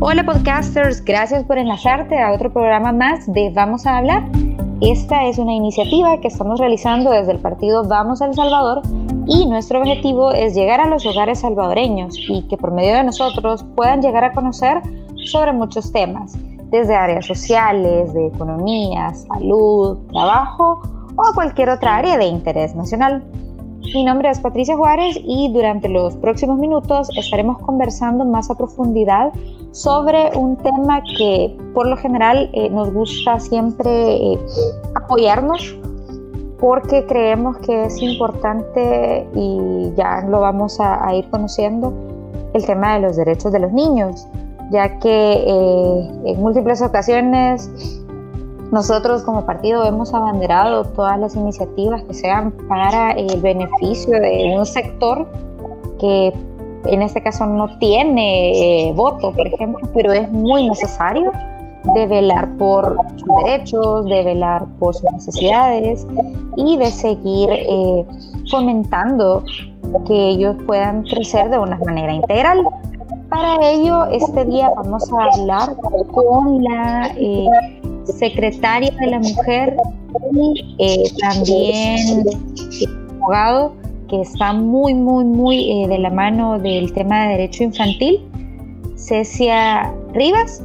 Hola podcasters, gracias por enlazarte a otro programa más de Vamos a hablar. Esta es una iniciativa que estamos realizando desde el partido Vamos a El Salvador y nuestro objetivo es llegar a los hogares salvadoreños y que por medio de nosotros puedan llegar a conocer sobre muchos temas, desde áreas sociales, de economía, salud, trabajo o cualquier otra área de interés nacional. Mi nombre es Patricia Juárez y durante los próximos minutos estaremos conversando más a profundidad sobre un tema que por lo general eh, nos gusta siempre eh, apoyarnos porque creemos que es importante y ya lo vamos a, ir conociendo el tema de los derechos de los niños, ya que eh, en múltiples ocasiones nosotros como partido hemos abanderado todas las iniciativas que sean para el beneficio de un sector que en este caso no tiene eh, voto, por ejemplo, pero es muy necesario de velar por sus derechos, de velar por sus necesidades y de seguir eh, fomentando que ellos puedan crecer de una manera integral. Para ello, este día vamos a hablar con la eh, secretaria de la mujer y eh, también abogado que está muy, muy, muy de la mano del tema de derecho infantil, Cecia Rivas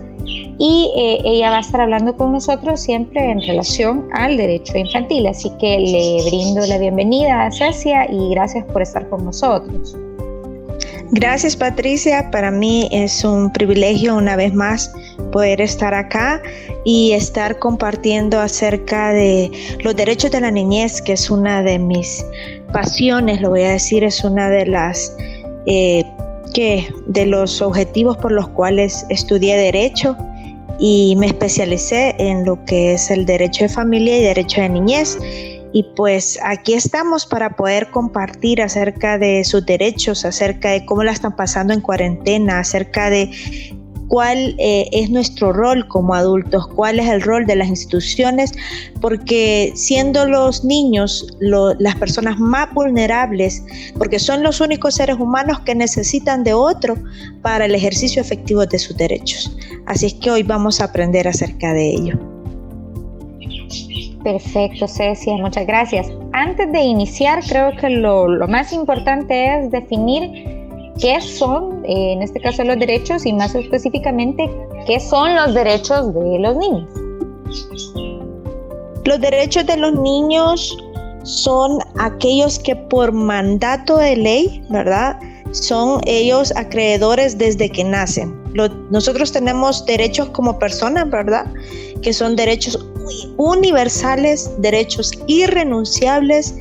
y eh, ella va a estar hablando con nosotros siempre en relación al derecho infantil. Así que le brindo la bienvenida a Cecia y gracias por estar con nosotros. Gracias Patricia, para mí es un privilegio una vez más poder estar acá y estar compartiendo acerca de los derechos de la niñez, que es una de mis pasiones, lo voy a decir, es una de las eh, que de los objetivos por los cuales estudié derecho y me especialicé en lo que es el derecho de familia y derecho de niñez. Y pues aquí estamos para poder compartir acerca de sus derechos, acerca de cómo la están pasando en cuarentena, acerca de cuál eh, es nuestro rol como adultos, cuál es el rol de las instituciones, porque siendo los niños las personas más vulnerables, porque son los únicos seres humanos que necesitan de otro para el ejercicio efectivo de sus derechos. Así es que hoy vamos a aprender acerca de ello. Perfecto, Cecia, muchas gracias. Antes de iniciar, creo que lo, más importante es definir qué son, eh, en este caso, los derechos y más específicamente, qué son los derechos de los niños. Los derechos de los niños son aquellos que por mandato de ley, ¿verdad? Son ellos acreedores desde que nacen. nosotros tenemos derechos como personas, ¿verdad? Que son derechos universales, derechos irrenunciables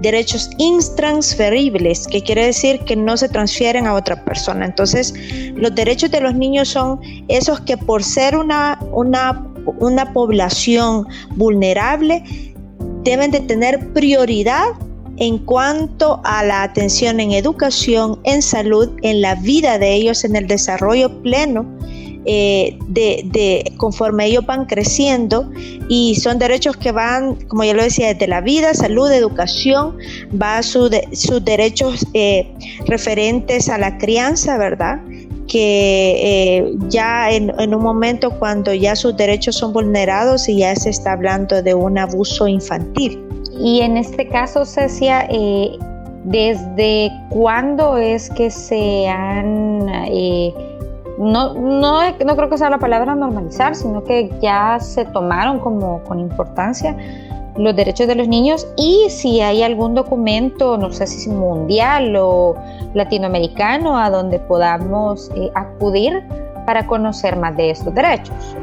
derechos intransferibles, que quiere decir que no se transfieren a otra persona. Entonces, los derechos de los niños son esos que por ser una, una, una población vulnerable, deben de tener prioridad en cuanto a la atención en educación, en salud, en la vida de ellos, en el desarrollo pleno eh, de, conforme ellos van creciendo y son derechos que van, como ya lo decía, desde la vida, salud, educación, va a sus derechos eh, referentes a la crianza, ¿verdad? que eh, ya en, un momento cuando ya sus derechos son vulnerados y ya se está hablando de un abuso infantil. Y en este caso, Cecia, ¿desde cuándo es que se han no, no, no creo que sea la palabra normalizar, sino que ya se tomaron como con importancia los derechos de los niños y si hay algún documento, no sé si mundial o latinoamericano, a donde podamos eh, acudir para conocer más de estos derechos.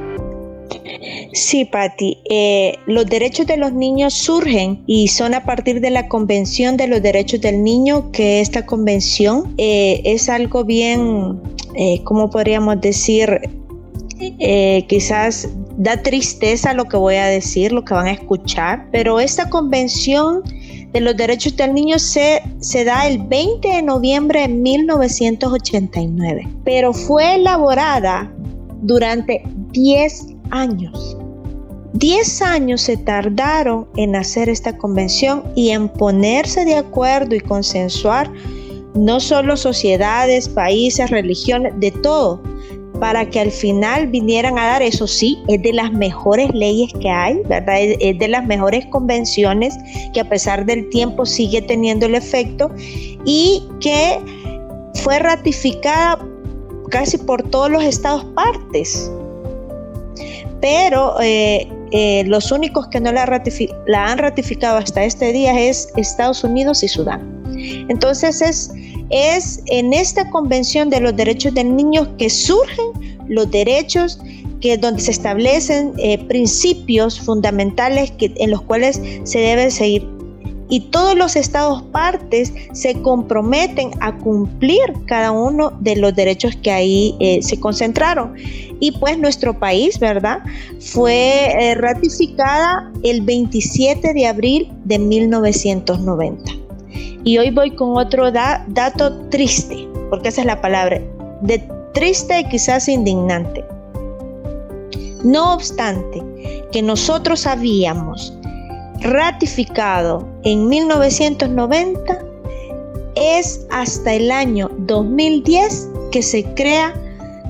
Sí, Patti, eh, los derechos de los niños surgen y son a partir de la Convención de los Derechos del Niño, que esta convención eh, es algo bien, eh, ¿cómo podríamos decir? quizás da tristeza lo que voy a decir, lo que van a escuchar, pero esta convención de los derechos del niño se, se da el 20 de noviembre de 1989, pero fue elaborada durante 10 años. Diez años se tardaron en hacer esta convención y en ponerse de acuerdo y consensuar no solo sociedades, países, religiones, de todo, para que al final vinieran a dar, eso sí, es de las mejores leyes que hay, ¿verdad? Es, de las mejores convenciones que a pesar del tiempo sigue teniendo el efecto y que fue ratificada casi por todos los estados partes. Pero eh, eh, los únicos que no la, han ratificado hasta este día es Estados Unidos y Sudán. Entonces es es en esta Convención de los Derechos del Niño que surgen los derechos que donde se establecen eh, principios fundamentales que, en los cuales se debe seguir y todos los estados partes se comprometen a cumplir cada uno de los derechos que ahí eh, se concentraron. Y pues nuestro país, ¿verdad? Fue eh, ratificada el 27 de abril de 1990. Y hoy voy con otro dato triste, porque esa es la palabra, de triste y quizás indignante. No obstante que nosotros habíamos ratificado en 1990, es hasta el año 2010 que se crea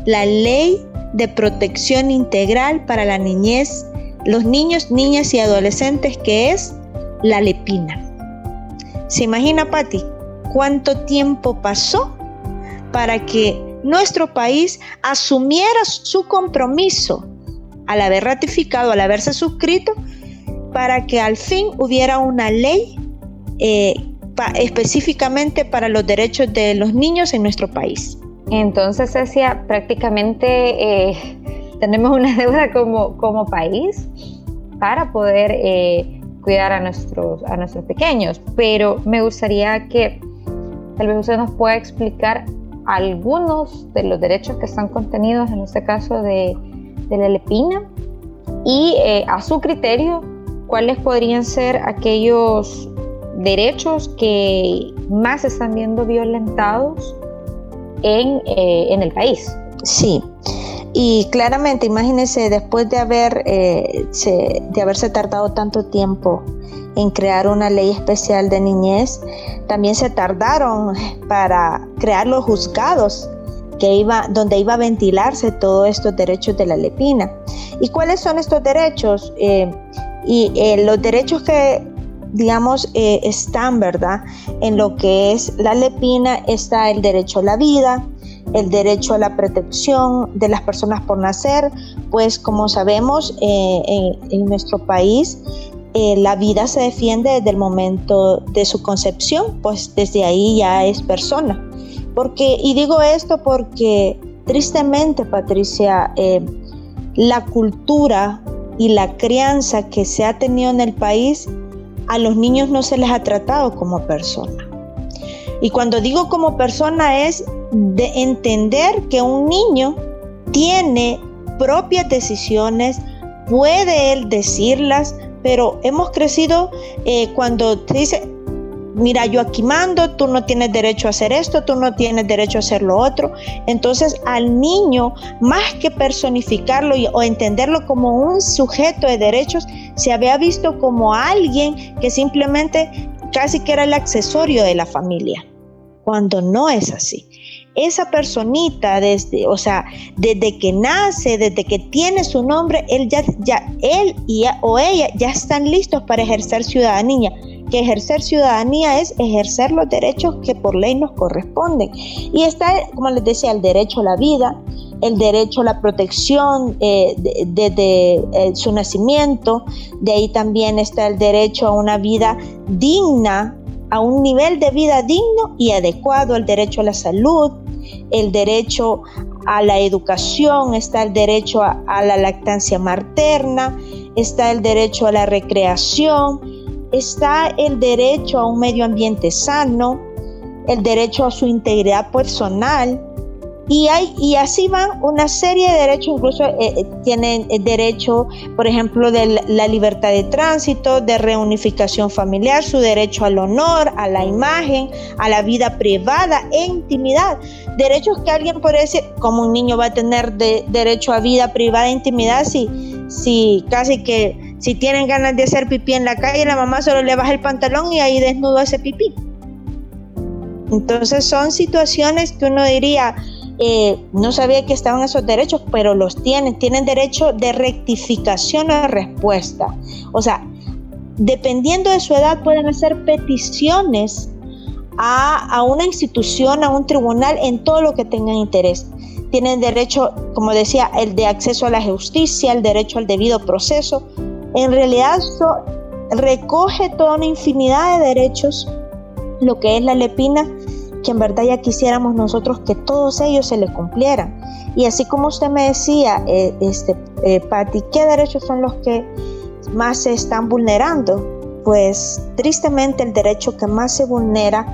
la ley de protección integral para la niñez, los niños, niñas y adolescentes, que es la LEPINA. ¿Se imagina, Patti, cuánto tiempo pasó para que nuestro país asumiera su compromiso al haber ratificado, al haberse suscrito, para que al fin hubiera una ley eh, específicamente para los derechos de los niños en nuestro país? Entonces, decía, prácticamente eh, tenemos una deuda como, como país para poder eh, cuidar a nuestros, a nuestros pequeños, pero me gustaría que tal vez usted nos pueda explicar algunos de los derechos que están contenidos en este caso de, de la lepina y a su criterio cuáles podrían ser aquellos derechos que más se están viendo violentados en, eh, en el país. Sí, y claramente, imagínense, después de, haber, eh, de haberse tardado tanto tiempo en crear una ley especial de niñez, también se tardaron para crear los juzgados que iba, donde iba a ventilarse todos estos derechos de la lepina. ¿Y cuáles son estos derechos? Eh, y eh, los derechos que, digamos, están, ¿verdad? En lo que es la lepina está el derecho a la vida, el derecho a la protección de las personas por nacer, pues como sabemos eh, en, nuestro país eh, la vida se defiende desde el momento de su concepción, pues desde ahí ya es persona. Porque, y digo esto porque tristemente, Patricia, eh, la cultura y la crianza que se ha tenido en el país, a los niños no se les ha tratado como persona. Y cuando digo como persona es de entender que un niño tiene propias decisiones, puede él decirlas, pero hemos crecido eh, cuando te dice, mira, yo aquí mando, tú no tienes derecho a hacer esto, tú no tienes derecho a hacer lo otro. Entonces al niño, más que personificarlo o entenderlo como un sujeto de derechos, se había visto como alguien que simplemente casi que era el accesorio de la familia, cuando no es así. Esa personita, desde, o sea, desde que nace, desde que tiene su nombre, él ya, ya él y, o ella ya están listos para ejercer ciudadanía. Que ejercer ciudadanía es ejercer los derechos que por ley nos corresponden. Y está, como les decía, el derecho a la vida, el derecho a la protección desde eh, eh, su nacimiento, de ahí también está el derecho a una vida digna, a un nivel de vida digno y adecuado, el derecho a la salud, el derecho a la educación, está el derecho a, a la lactancia materna, está el derecho a la recreación, está el derecho a un medio ambiente sano, el derecho a su integridad personal, y, y así van una serie de derechos, incluso eh, eh, tienen derecho, por ejemplo, de la libertad de tránsito, de reunificación familiar, su derecho al honor, a la imagen, a la vida privada e intimidad. Derechos que alguien puede decir, como un niño va a tener de, derecho a vida privada e intimidad si, si casi que si tienen ganas de hacer pipí en la calle, la mamá solo le baja el pantalón y ahí desnudo ese pipí. Entonces son situaciones que uno diría, eh, no sabía que estaban esos derechos, pero los tienen, tienen derecho de rectificación o respuesta. O sea, dependiendo de su edad pueden hacer peticiones a, a, una institución, a un tribunal en todo lo que tengan interés. Tienen derecho, como decía, el de acceso a la justicia, el derecho al debido proceso. En realidad eso recoge toda una infinidad de derechos, lo que es la lepina, que en verdad ya quisiéramos nosotros que todos ellos se le cumplieran. Y así como usted me decía, eh, este, eh, ¿qué derechos son los que más se están vulnerando? Pues tristemente el derecho que más se vulnera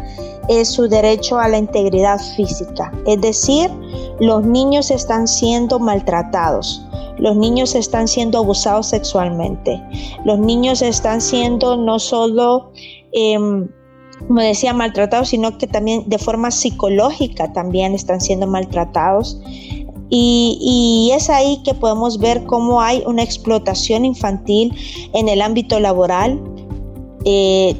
es su derecho a la integridad física. Es decir, los niños están siendo maltratados. Los niños están siendo abusados sexualmente. Los niños están siendo no solo em, como decía, maltratados, sino que también de forma psicológica también están siendo maltratados. Y, es ahí que podemos ver cómo hay una explotación infantil en el ámbito laboral. Eh,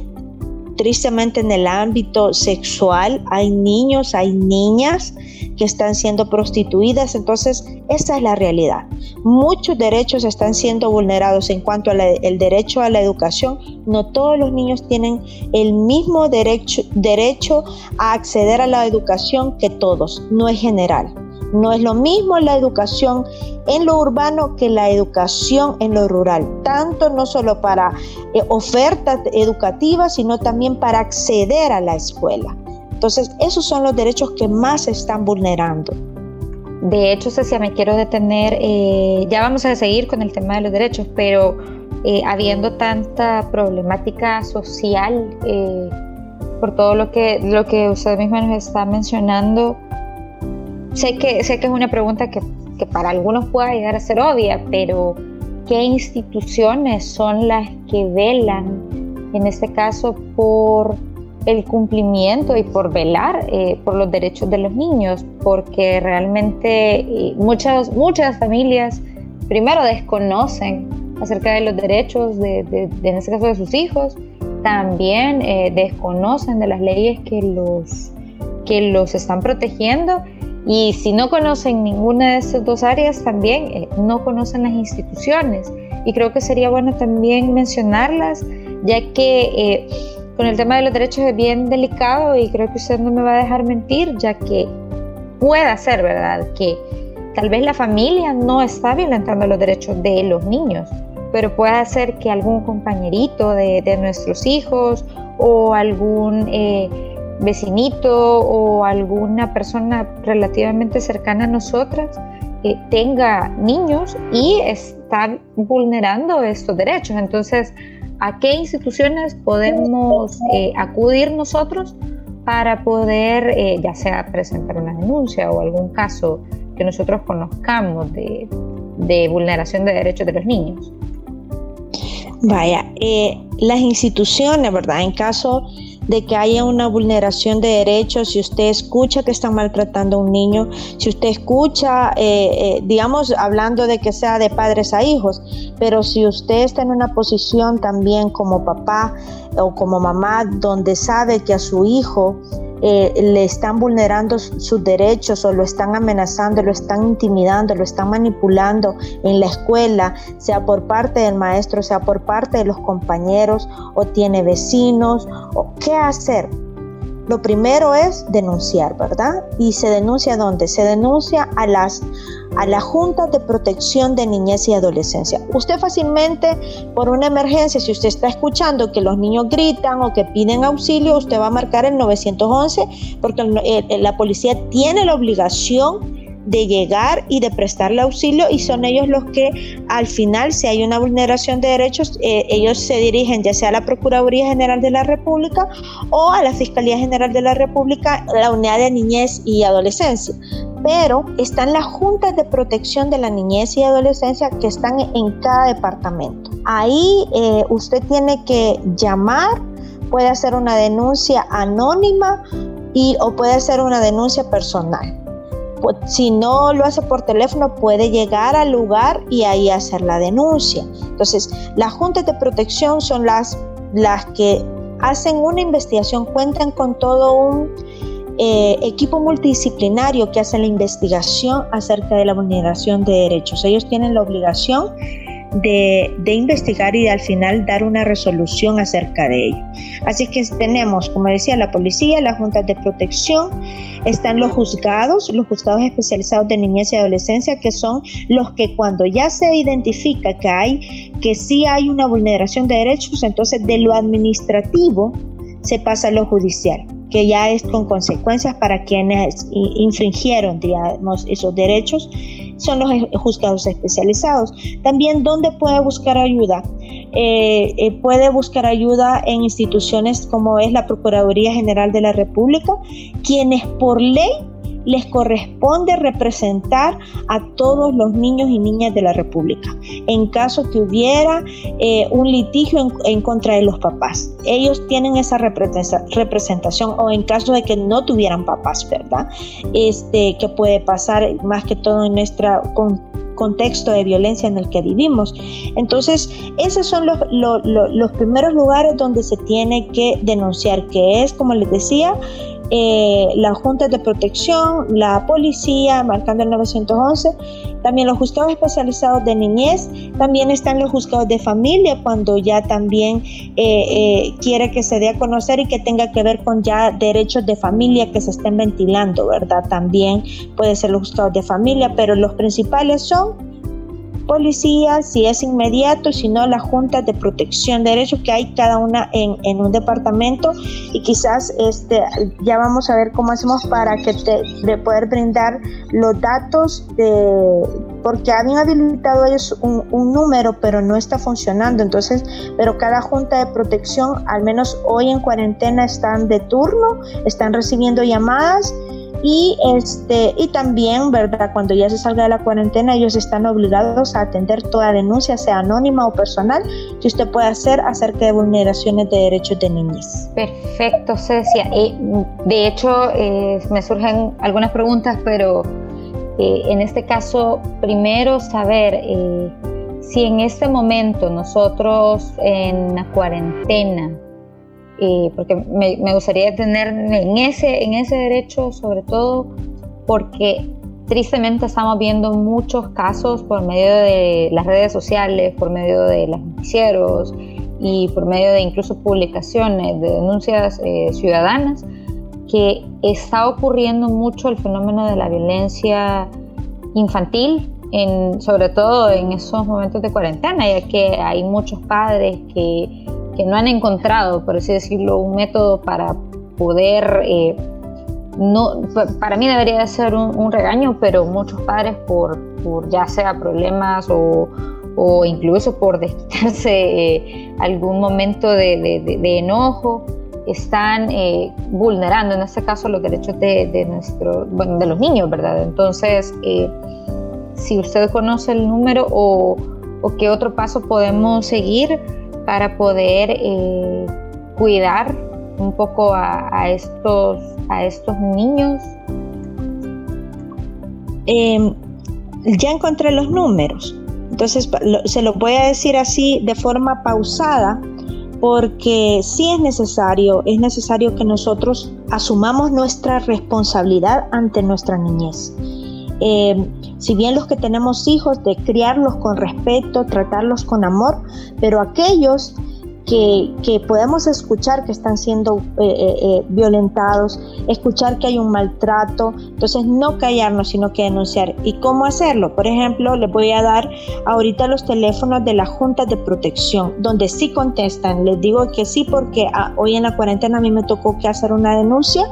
tristemente en el ámbito sexual hay niños, hay niñas que están siendo prostituidas, entonces esa es la realidad. Muchos derechos están siendo vulnerados en cuanto al derecho a la educación. No todos los niños tienen el mismo derecho, derecho a acceder a la educación que todos, no es general. No es lo mismo la educación en lo urbano que la educación en lo rural, tanto no solo para eh, ofertas educativas, sino también para acceder a la escuela. Entonces, esos son los derechos que más se están vulnerando. De hecho, Cecia, me quiero detener, eh, ya vamos a seguir con el tema de los derechos, pero eh, habiendo tanta problemática social por todo lo que, lo que usted misma nos está mencionando, sé que, sé que es una pregunta que, que para algunos pueda llegar a ser obvia, pero ¿qué instituciones son las que velan, en este caso, por el cumplimiento y por velar eh, por los derechos de los niños? Porque realmente eh, muchas, muchas familias primero desconocen acerca de los derechos de, de, en este caso de sus hijos, también eh, desconocen de las leyes que los, que los están protegiendo y si no conocen ninguna de estas dos áreas, también eh, no conocen las instituciones. Y creo que sería bueno también mencionarlas, ya que eh, con el tema de los derechos es bien delicado y creo que usted no me va a dejar mentir, ya que puede ser, ¿verdad? Que tal vez la familia no está violentando los derechos de los niños, pero puede ser que algún compañerito de, de nuestros hijos o algún... Eh, vecinito o alguna persona relativamente cercana a nosotras eh, tenga niños y está vulnerando estos derechos. Entonces, ¿a qué instituciones podemos eh, acudir nosotros para poder, eh, ya sea presentar una denuncia o algún caso que nosotros conozcamos de, de vulneración de derechos de los niños? Vaya, las instituciones, ¿verdad? En caso de que haya una vulneración de derechos, si usted escucha que están maltratando a un niño, si usted escucha, eh, eh, digamos, hablando de que sea de padres a hijos, pero si usted está en una posición también como papá o como mamá donde sabe que a su hijo eh, le están vulnerando sus derechos o lo están amenazando, lo están intimidando, lo están manipulando en la escuela, sea por parte del maestro, sea por parte de los compañeros o tiene vecinos, o qué hacer. Lo primero es denunciar, ¿verdad? ¿Y se denuncia dónde? Se denuncia a las a la Junta de Protección de Niñez y Adolescencia. Usted fácilmente, por una emergencia, si usted está escuchando que los niños gritan o que piden auxilio, usted va a marcar el 911 porque la policía tiene la obligación de llegar y de prestarle auxilio y son ellos los que al final si hay una vulneración de derechos eh, ellos se dirigen ya sea a la Procuraduría General de la República o a la Fiscalía General de la República, la Unidad de Niñez y Adolescencia. Pero están las juntas de protección de la niñez y adolescencia que están en cada departamento. Ahí eh, usted tiene que llamar, puede hacer una denuncia anónima y, o puede hacer una denuncia personal si no lo hace por teléfono, puede llegar al lugar y ahí hacer la denuncia. Entonces, las juntas de protección son las, las que hacen una investigación, cuentan con todo un, eh, equipo multidisciplinario que hace la investigación acerca de la vulneración de derechos. Ellos tienen la obligación de, investigar y al final dar una resolución acerca de ello. Así que tenemos, como decía, la policía, las juntas de protección, están los juzgados, los juzgados especializados de niñez y adolescencia, que son los que cuando ya se identifica que hay, que sí hay una vulneración de derechos, entonces de lo administrativo se pasa a lo judicial que ya es con consecuencias para quienes infringieron, digamos, esos derechos, son los juzgados especializados. También, ¿dónde puede buscar ayuda? Eh, eh, puede buscar ayuda en instituciones como es la Procuraduría General de la República, quienes por ley les corresponde representar a todos los niños y niñas de la República en caso que hubiera eh, un litigio en, contra de los papás. Ellos tienen esa representación o en caso de que no tuvieran papás, ¿verdad? Este, que puede pasar más que todo en nuestro contexto de violencia en el que vivimos. Entonces, esos son los, los primeros lugares donde se tiene que denunciar, que es, como les decía, eh, las juntas de protección, la policía, marcando el 911, también los juzgados especializados de niñez, también están los juzgados de familia cuando ya también eh, eh, quiere que se dé a conocer y que tenga que ver con ya derechos de familia que se estén ventilando, ¿verdad? También puede ser los juzgados de familia, pero los principales son policía, si es inmediato, si no las juntas de protección de derechos que hay cada una en, en, un departamento. Y quizás este, ya vamos a ver cómo hacemos para que te, de poder brindar los datos de porque habían habilitado ellos un, un número pero no está funcionando. Entonces pero cada junta de protección al menos hoy en cuarentena están de turno están recibiendo llamadas y, este, y también, ¿verdad? Cuando ya se salga de la cuarentena, ellos están obligados a atender toda denuncia, sea anónima o personal, que usted pueda hacer acerca de vulneraciones de derechos de niñez. Perfecto, Cecia. Y de hecho, eh, me surgen algunas preguntas, pero eh, en este caso, primero saber eh, si en este momento nosotros en la cuarentena, eh, porque me, gustaría tener en ese, en ese derecho, sobre todo porque tristemente estamos viendo muchos casos por medio de las redes sociales, por medio de los noticieros y por medio de incluso publicaciones de denuncias eh, ciudadanas, que está ocurriendo mucho el fenómeno de la violencia infantil, sobre todo en esos momentos de cuarentena, ya que hay muchos padres que que no han encontrado, por así decirlo, un método para poder, eh, no, para mí debería ser un, regaño, pero muchos padres por, por ya sea problemas o, o incluso por desquitarse eh, algún momento de, de, enojo, están eh, vulnerando en este caso los derechos de, nuestro, bueno, de los niños, ¿verdad? Entonces, si usted conoce el número o, o qué otro paso podemos seguir, para poder eh, cuidar un poco a, estos, a estos niños? Em, ya encontré los números, entonces se lo voy a decir así de forma pausada porque sí es necesario, es necesario que nosotros asumamos nuestra responsabilidad ante nuestra niñez. Em, si bien los que tenemos hijos, de criarlos con respeto, tratarlos con amor, pero aquellos que, podemos escuchar que están siendo eh, eh, eh, violentados, escuchar que hay un maltrato, entonces no callarnos, sino que denunciar. ¿Y cómo hacerlo? Por ejemplo, les voy a dar ahorita los teléfonos de la Junta de Protección, donde sí contestan. Les digo que sí porque ah, hoy en la cuarentena a mí me tocó que hacer una denuncia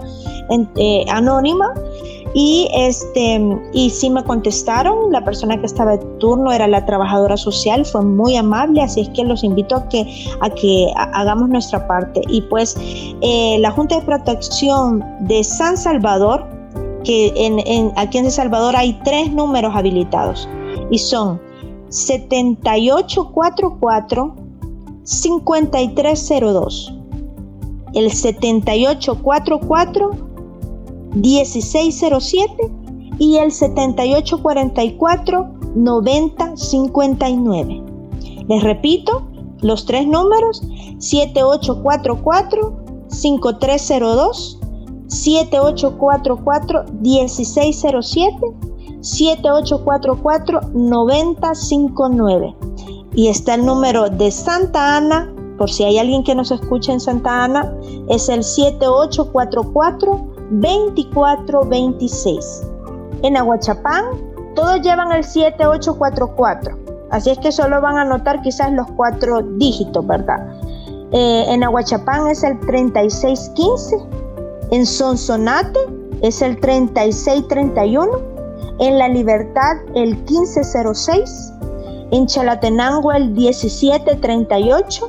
anónima y, este, y sí me contestaron, la persona que estaba de turno era la trabajadora social, fue muy amable, así es que los invito a que, a que hagamos nuestra parte. Y pues eh, la Junta de Protección de San Salvador, que en, aquí en San Salvador hay tres números habilitados y son 7844 5302. El 7844 1607 y el 7844 9059. Les repito, los tres números 7844 5302 7844-1607, 7844-9059. Y está el número de Santa Ana, por si hay alguien que nos escucha en Santa Ana, es el 7844-2426. En Aguachapán, todos llevan el 7844. Así es que solo van a notar quizás los cuatro dígitos, ¿verdad? Eh, en Aguachapán es el 3615. En Sonsonate es el 3631. En La Libertad el 1506. En Chalatenango el 1738.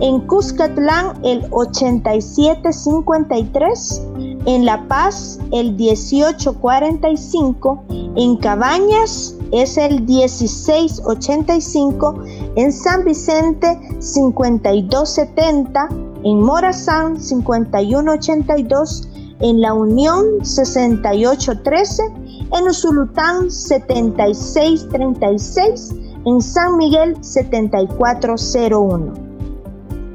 En Cuscatlán el 8753. En La Paz el 1845. En Cabañas es el 1685, en San Vicente 5270, en Morazán 5182, en La Unión 6813, en Usulután 7636, en San Miguel 7401.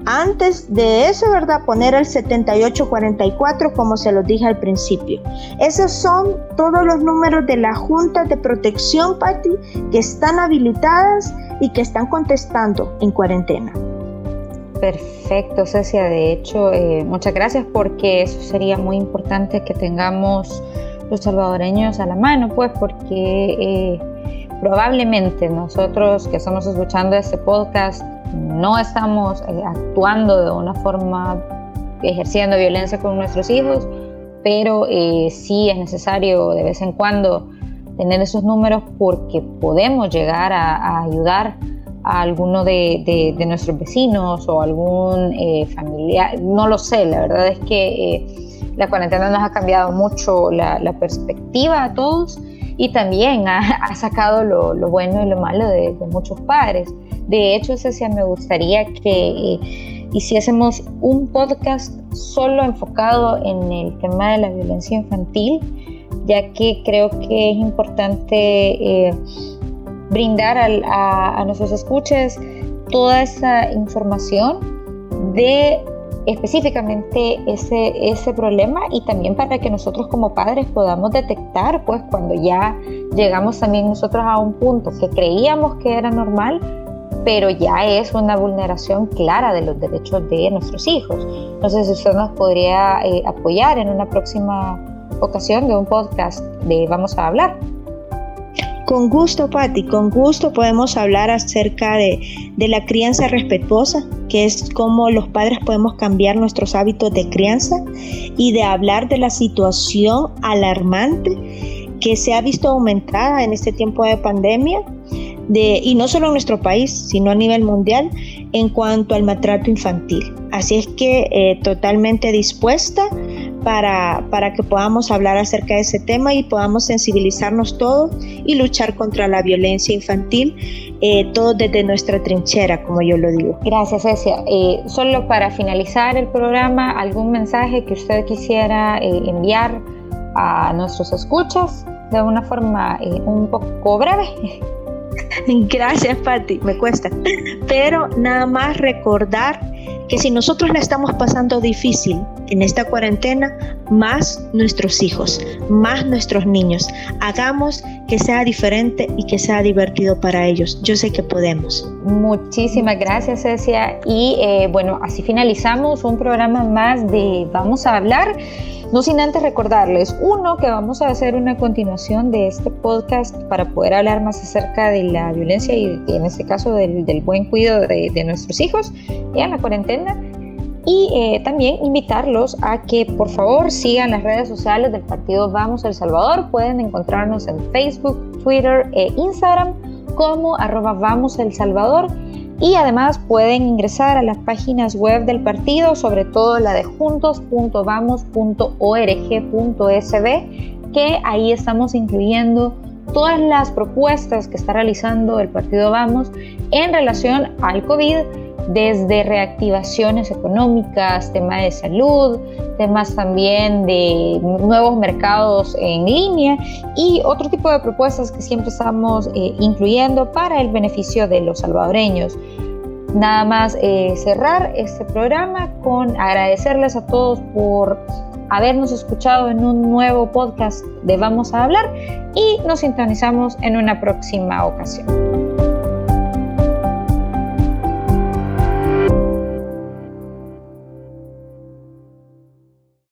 Antes de eso, ¿verdad? Poner el 7844 como se los dije al principio. Esos son todos los números de la Junta de Protección, Patti, que están habilitadas y que están contestando en cuarentena. Perfecto, Cecia. De hecho, eh, muchas gracias porque eso sería muy importante que tengamos los salvadoreños a la mano, pues porque eh, probablemente nosotros que estamos escuchando este podcast no estamos eh, actuando de una forma ejerciendo violencia con nuestros hijos, pero eh, sí es necesario de vez en cuando tener esos números porque podemos llegar a, ayudar a alguno de, nuestros vecinos o algún eh, familiar, no lo sé, la verdad es que la cuarentena nos ha cambiado mucho la, perspectiva a todos y también ha, sacado lo, bueno y lo malo de, muchos padres. De hecho, Cecia, me gustaría que eh, hiciésemos un podcast solo enfocado en el tema de la violencia infantil, ya que creo que es importante eh, brindar a, nuestros escuches toda esa información de específicamente ese, ese problema y también para que nosotros como padres podamos detectar pues cuando ya llegamos también nosotros a un punto que creíamos que era normal pero ya es una vulneración clara de los derechos de nuestros hijos. No sé si usted nos podría eh, apoyar en una próxima ocasión de un podcast de Vamos a hablar. Con gusto, Patti, con gusto podemos hablar acerca de, de, la crianza respetuosa, que es cómo los padres podemos cambiar nuestros hábitos de crianza y de hablar de la situación alarmante que se ha visto aumentada en este tiempo de pandemia y no solo en nuestro país, sino a nivel mundial, en cuanto al maltrato infantil. Así es que eh, totalmente dispuesta para, para, que podamos hablar acerca de ese tema y podamos sensibilizarnos todos y luchar contra la violencia infantil, eh, todo desde nuestra trinchera, como yo lo digo. Gracias, Cecia. Eh, solo para finalizar el programa, ¿algún mensaje que usted quisiera enviar a nuestros escuchas de una forma un poco breve? Gracias, Patti, me cuesta. Pero nada más recordar que si nosotros la estamos pasando difícil en esta cuarentena, más nuestros hijos, más nuestros niños, hagamos que sea diferente y que sea divertido para ellos. Yo sé que podemos. Muchísimas gracias, Cecia. Y eh, bueno, así finalizamos un programa más de Vamos a hablar. No sin antes recordarles, uno, que vamos a hacer una continuación de este podcast para poder hablar más acerca de la violencia y, en este caso del, buen cuidado de, nuestros hijos en la cuarentena. Y eh, también invitarlos a que por favor sigan las redes sociales del partido Vamos El Salvador. Pueden encontrarnos en Facebook, Twitter e Instagram como arroba El Salvador y además pueden ingresar a las páginas web del partido, sobre todo la de juntos.vamos.org.sb, que ahí estamos incluyendo todas las propuestas que está realizando el partido Vamos en relación al COVID desde reactivaciones económicas, temas de salud, temas también de nuevos mercados en línea y otro tipo de propuestas que siempre estamos eh, incluyendo para el beneficio de los salvadoreños. Nada más eh, cerrar este programa con agradecerles a todos por habernos escuchado en un nuevo podcast de Vamos a hablar y nos sintonizamos en una próxima ocasión.